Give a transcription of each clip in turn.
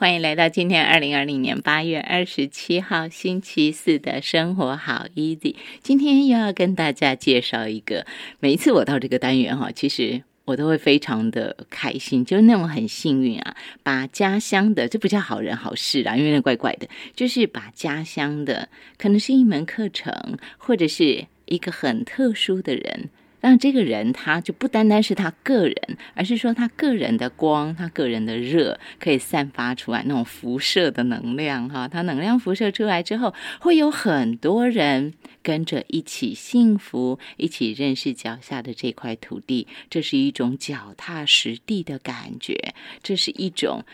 欢迎来到今天二零二零年八月二十七号星期四的生活好 easy。今天又要跟大家介绍一个，每一次我到这个单元哈，其实我都会非常的开心，就是那种很幸运啊，把家乡的这不叫好人好事啦，因为那怪怪的，就是把家乡的可能是一门课程，或者是一个很特殊的人。让这个人他就不单单是他个人，而是说他个人的光，他个人的热可以散发出来那种辐射的能量哈，他能量辐射出来之后，会有很多人跟着一起幸福，一起认识脚下的这块土地，这是一种脚踏实地的感觉，这是一种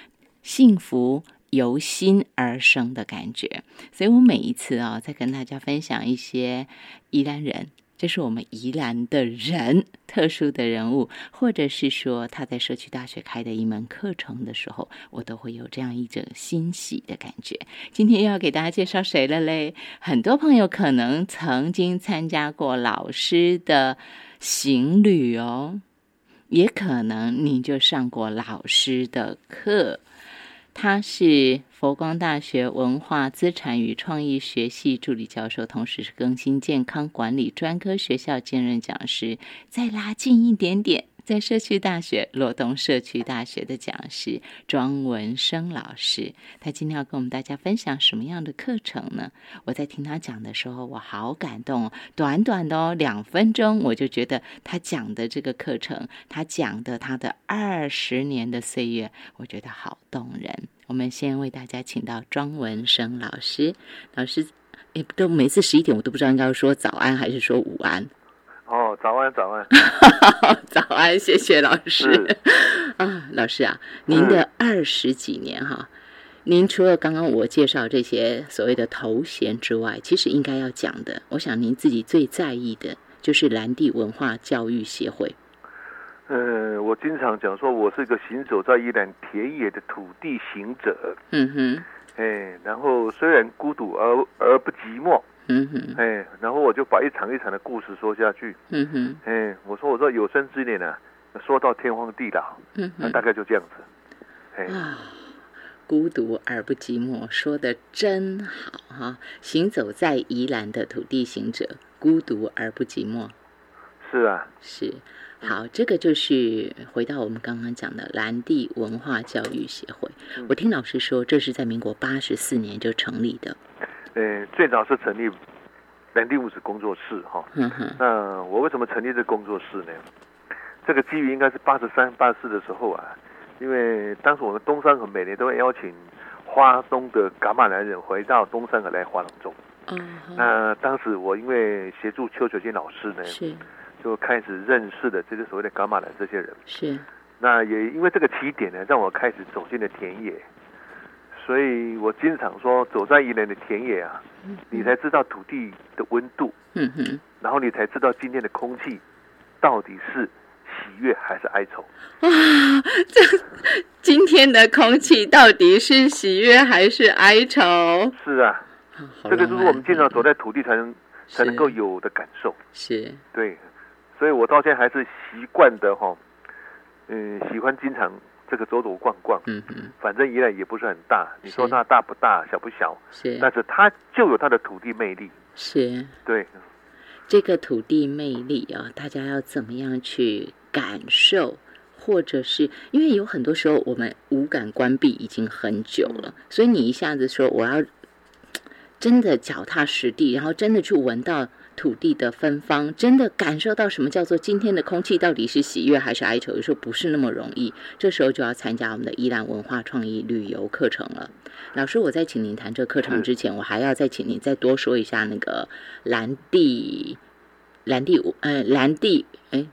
幸福由心而生的感觉。所以我每一次啊，在跟大家分享一些宜兰人。这是我们宜兰的人，特殊的人物，或者是说他在社区大学开的一门课程的时候，我都会有这样一种欣喜的感觉。今天又要给大家介绍谁了嘞？很多朋友可能曾经参加过老师的行旅哦，也可能你就上过老师的课。他是佛光大学文化资产与创意学系助理教授，同时是更新健康管理专科学校兼任讲师。再拉近一点点，在社区大学罗东社区大学的讲师庄文生老师，他今天要跟我们大家分享什么样的课程呢？我在听他讲的时候，我好感动，短短的哦两分钟，我就觉得他讲的这个课程，他讲的他的二十年的岁月，我觉得好动人。我们先为大家请到庄文生老师，老师，哎，都每次十一点，我都不知道应该说早安还是说午安。哦，早安，早安，早安，谢谢老师。啊，老师啊，您的二十几年哈，您除了刚刚我介绍这些所谓的头衔之外，其实应该要讲的，我想您自己最在意的就是蓝地文化教育协会。嗯，我经常讲说，我是一个行走在一览田野的土地行者。嗯哼，哎，然后虽然孤独而而不寂寞。嗯哼，哎，然后我就把一场一场的故事说下去。嗯哼，哎，我说我说有生之年呢，说到天荒地老。嗯哼，大概就这样子。哎，孤独而不寂寞，说的真好哈！行走在宜兰的土地行者，孤独而不寂寞。是啊，是。好，这个就是回到我们刚刚讲的蓝地文化教育协会。我听老师说，这是在民国八十四年就成立的。呃，最早是成立蓝地物质工作室哈。嗯哼。那我为什么成立这工作室呢？这个基于应该是八十三、八十四的时候啊，因为当时我们东山河每年都会邀请花东的噶玛男人回到东山河来划龙舟。嗯。那当时我因为协助邱雪金老师呢。是。就开始认识的这些所谓的噶玛兰这些人，是。那也因为这个起点呢，让我开始走进了田野，所以我经常说，走在宜兰的田野啊，你才知道土地的温度，嗯哼，然后你才知道今天的空气到底是喜悦还是哀愁。哇，这今天的空气到底是喜悦还是哀愁？是啊，这个就是我们经常走在土地才能才能够有的感受。是，对。所以我到现在还是习惯的哈，嗯，喜欢经常这个走走逛逛，嗯嗯，反正宜兰也不是很大，你说它大不大，小不小，是，但是它就有它的土地魅力，是，对，这个土地魅力啊，大家要怎么样去感受，或者是因为有很多时候我们五感关闭已经很久了，所以你一下子说我要真的脚踏实地，然后真的去闻到。土地的芬芳，真的感受到什么叫做今天的空气到底是喜悦还是哀愁？有时候不是那么容易，这时候就要参加我们的伊兰文化创意旅游课程了。老师，我在请您谈这课程之前，我还要再请您再多说一下那个蓝地蓝地呃蓝地哎。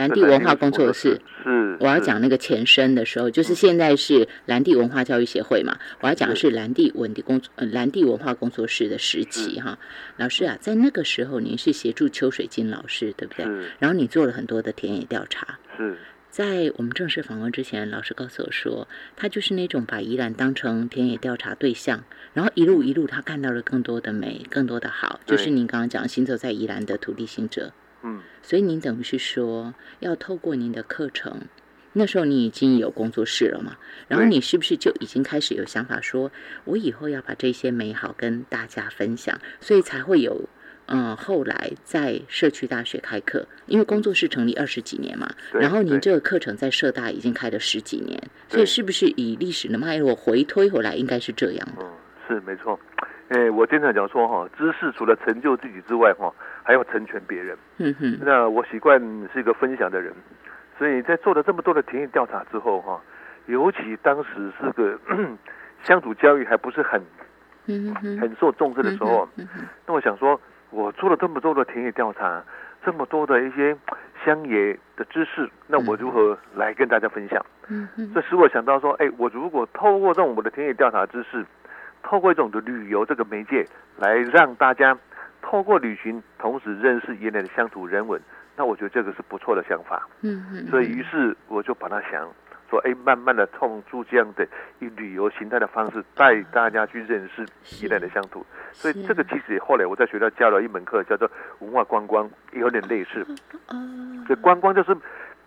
蓝地文化工作室是，我要讲那个前身的时候，就是现在是蓝地文化教育协会嘛。我要讲的是蓝地文地工呃蓝地文化工作室的时期哈。老师啊，在那个时候您是协助邱水金老师对不对？然后你做了很多的田野调查。是。在我们正式访问之前，老师告诉我说，他就是那种把宜兰当成田野调查对象，然后一路一路他看到了更多的美，更多的好，就是您刚刚讲行走在宜兰的土地行者。嗯，所以您等于是说，要透过您的课程，那时候你已经有工作室了嘛？然后你是不是就已经开始有想法说，我以后要把这些美好跟大家分享，所以才会有。嗯，后来在社区大学开课，因为工作室成立二十几年嘛，然后您这个课程在社大已经开了十几年，所以是不是以历史的脉络回推回来，应该是这样的？嗯，是没错。诶，我经常讲说哈，知识除了成就自己之外哈，还要成全别人。嗯哼，那我习惯是一个分享的人，所以在做了这么多的田野调查之后哈，尤其当时是个 乡土教育还不是很嗯哼，很受重视的时候，那我想说，我做了这么多的田野调查，这么多的一些 乡野的知识，那我如何来跟大家分享？嗯哼，这使我想到说，哎，我如果透过这种我的田野调查知识，透过一种的旅游这个媒介，来让大家透过旅行，同时认识原来的乡土人文，那我觉得这个是不错的想法。嗯嗯，所以于是我就把它想说，哎，慢慢的通出这样的以旅游形态的方式，带大家去认识原来的乡土。所以这个其实后来我在学校教了一门课，叫做文化观光，也有点类似。嗯，所以观光就是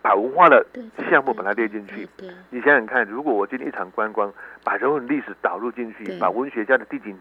把文化的项目把它列进去。，你想想看，如果我今天一场观光，把人文历史导入进去，把文学家的地景，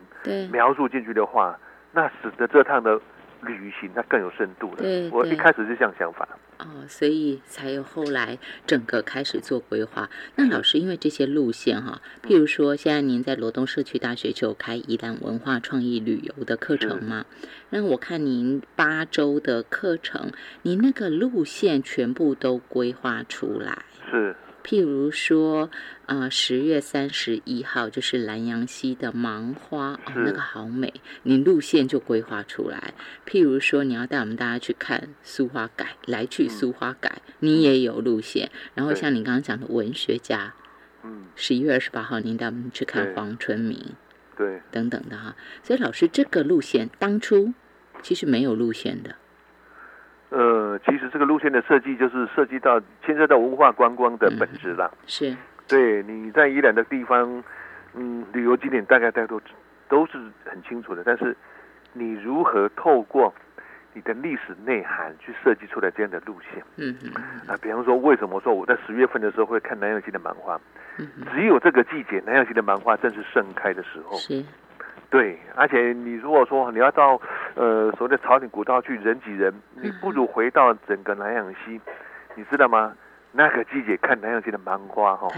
描述进去的话，那使得这趟的旅行它更有深度了对。我一开始是这样想法。哦，所以才有后来整个开始做规划。那老师，因为这些路线哈，譬如说现在您在罗东社区大学就有开宜兰文化创意旅游的课程嘛？那我看您八周的课程，您那个路线全部都规划出来。是，譬如说，呃，十月三十一号就是南阳溪的芒花，哦，那个好美，你路线就规划出来。譬如说，你要带我们大家去看苏花改，来去苏花改，你也有路线。然后像你刚刚讲的文学家，嗯，十一月二十八号您带我们去看黄春明对。等等的哈。所以老师这个路线当初其实没有路线的，呃，其实这个路线的设计就是涉及到牵涉到文化观光的本质啦。是对，你在宜兰的地方，嗯，旅游景点大概大家都都是很清楚的，但是你如何透过你的历史内涵去设计出来这样的路线嗯嗯啊？比方说，为什么说我在十月份的时候会看南洋溪的芒花？嗯嗯，只有这个季节，南洋溪的芒花正是盛开的时候。是对，而且你如果说你要到呃所谓的朝顶古道去人挤人，你不如回到整个南洋溪，你知道吗？那个季节看南洋溪的芒花哈、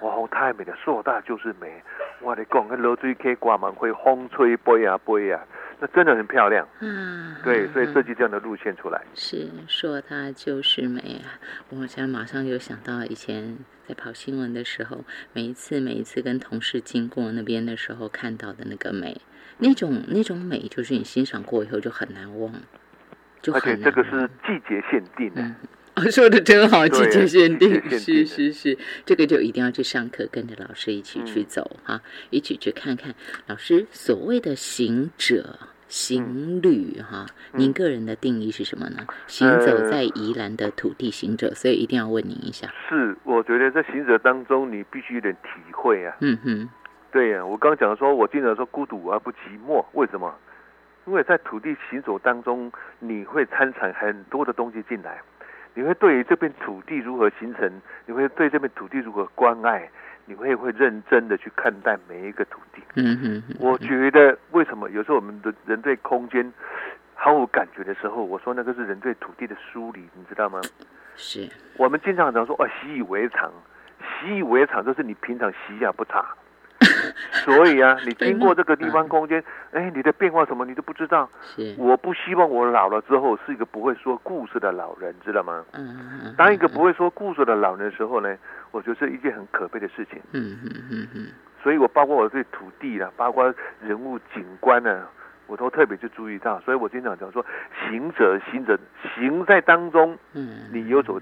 哇，太美了，硕大就是美。我的讲，那流水溪挂满会风吹飞啊飞啊，那真的很漂亮。啊，对，所以嗯设计这样的路线出来。是说它就是美啊！我现在马上就想到以前在跑新闻的时候，每一次每一次跟同事经过那边的时候看到的那个美，那种那种美，就是你欣赏过以后就很难忘，就而且这个是季节限定的。嗯哦，说的真好，季节限定，是是是，这个就一定要去上课，跟着老师一起去嗯走哈、一起去看看老师所谓的行者。行旅哈，您嗯个人的定义是什么呢？行走呃在宜兰的土地行者，所以一定要问您一下。是，我觉得在行者当中，你必须有点体会啊。嗯哼，对呀、我刚讲说，我经常说孤独而不寂寞，为什么？因为在土地行走当中，你会参产很多的东西进来，你会对于这片土地如何形成，你会对这片土地如何关爱，你会会认真的去看待每一个土地。嗯哼哼，我觉得为什么有时候我们的人对空间毫无感觉的时候，我说那个是人对土地的疏离，你知道吗？是，我们经常常说哦，习以为常，习以为常就是你平常习呀不察。所以啊，你经过这个地方空间，哎，你的变化什么你都不知道。是，我不希望我老了之后是一个不会说故事的老人，知道吗？嗯嗯当一个不会说故事的老人的时候呢，我觉得是一件很可悲的事情。嗯嗯嗯嗯，所以我包括我对土地啊，包括人物景观呢，我都特别去注意到。所以我经常讲说，行者行者行在当中，嗯，你有所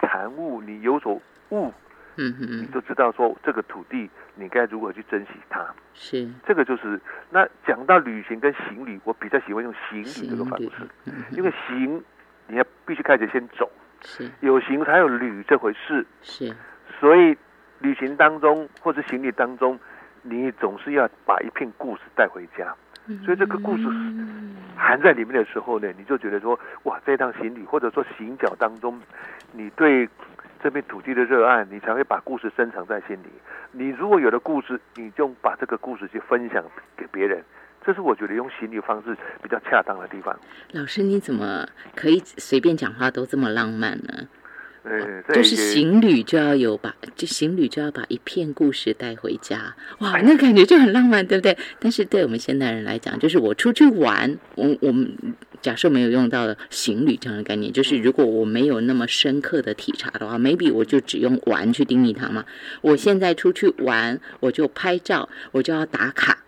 产物，你有所悟，你就知道说这个土地你该如何去珍惜它。是。这个就是那讲到旅行跟行旅，我比较喜欢用行旅这个方式，，嗯因为行你要必须开始先走，是。有行才有旅这回事。是，所以旅行当中或者行李当中，你总是要把一片故事带回家。所以这个故事嗯含在里面的时候呢，你就觉得说，哇，这趟行李或者说行脚当中，你对这片土地的热爱，你才会把故事深藏在心里。你如果有了故事，你就把这个故事去分享给别人，这是我觉得用行旅方式比较恰当的地方。老师，你怎么可以随便讲话都这么浪漫呢？嗯，就是行旅就要有把，就行旅就要把一片故事带回家，哇，那感觉就很浪漫，对不对？但是对我们现代人来讲，就是我出去玩，我我们假设没有用到行旅这样的概念，就是如果我没有那么深刻的体察的话，maybe 我就只用玩去定义它嘛。我现在出去玩，我就拍照，我就要打卡。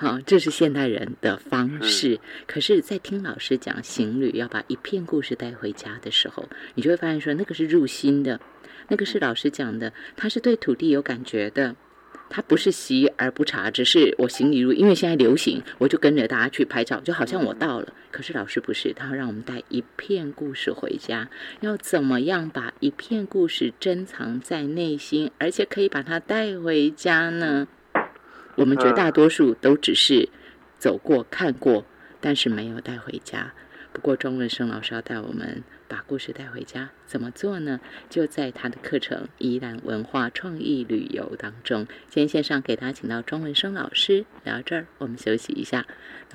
嗯，好，这是现代人的方式。可是，在听老师讲行旅要把一片故事带回家的时候，你就会发现说，那个是入心的，那个是老师讲的，他是对土地有感觉的，他不是习而不察，只是我行礼入，因为现在流行，我就跟着大家去拍照，就好像我到了。可是老师不是，他要让我们带一片故事回家，要怎么样把一片故事珍藏在内心，而且可以把它带回家呢？我们绝大多数都只是走过、看过，但是没有带回家。不过庄文生老师要带我们把故事带回家，怎么做呢？就在他的课程《宜兰文化创意旅游》当中。今天线上给大家请到庄文生老师聊这儿，我们休息一下。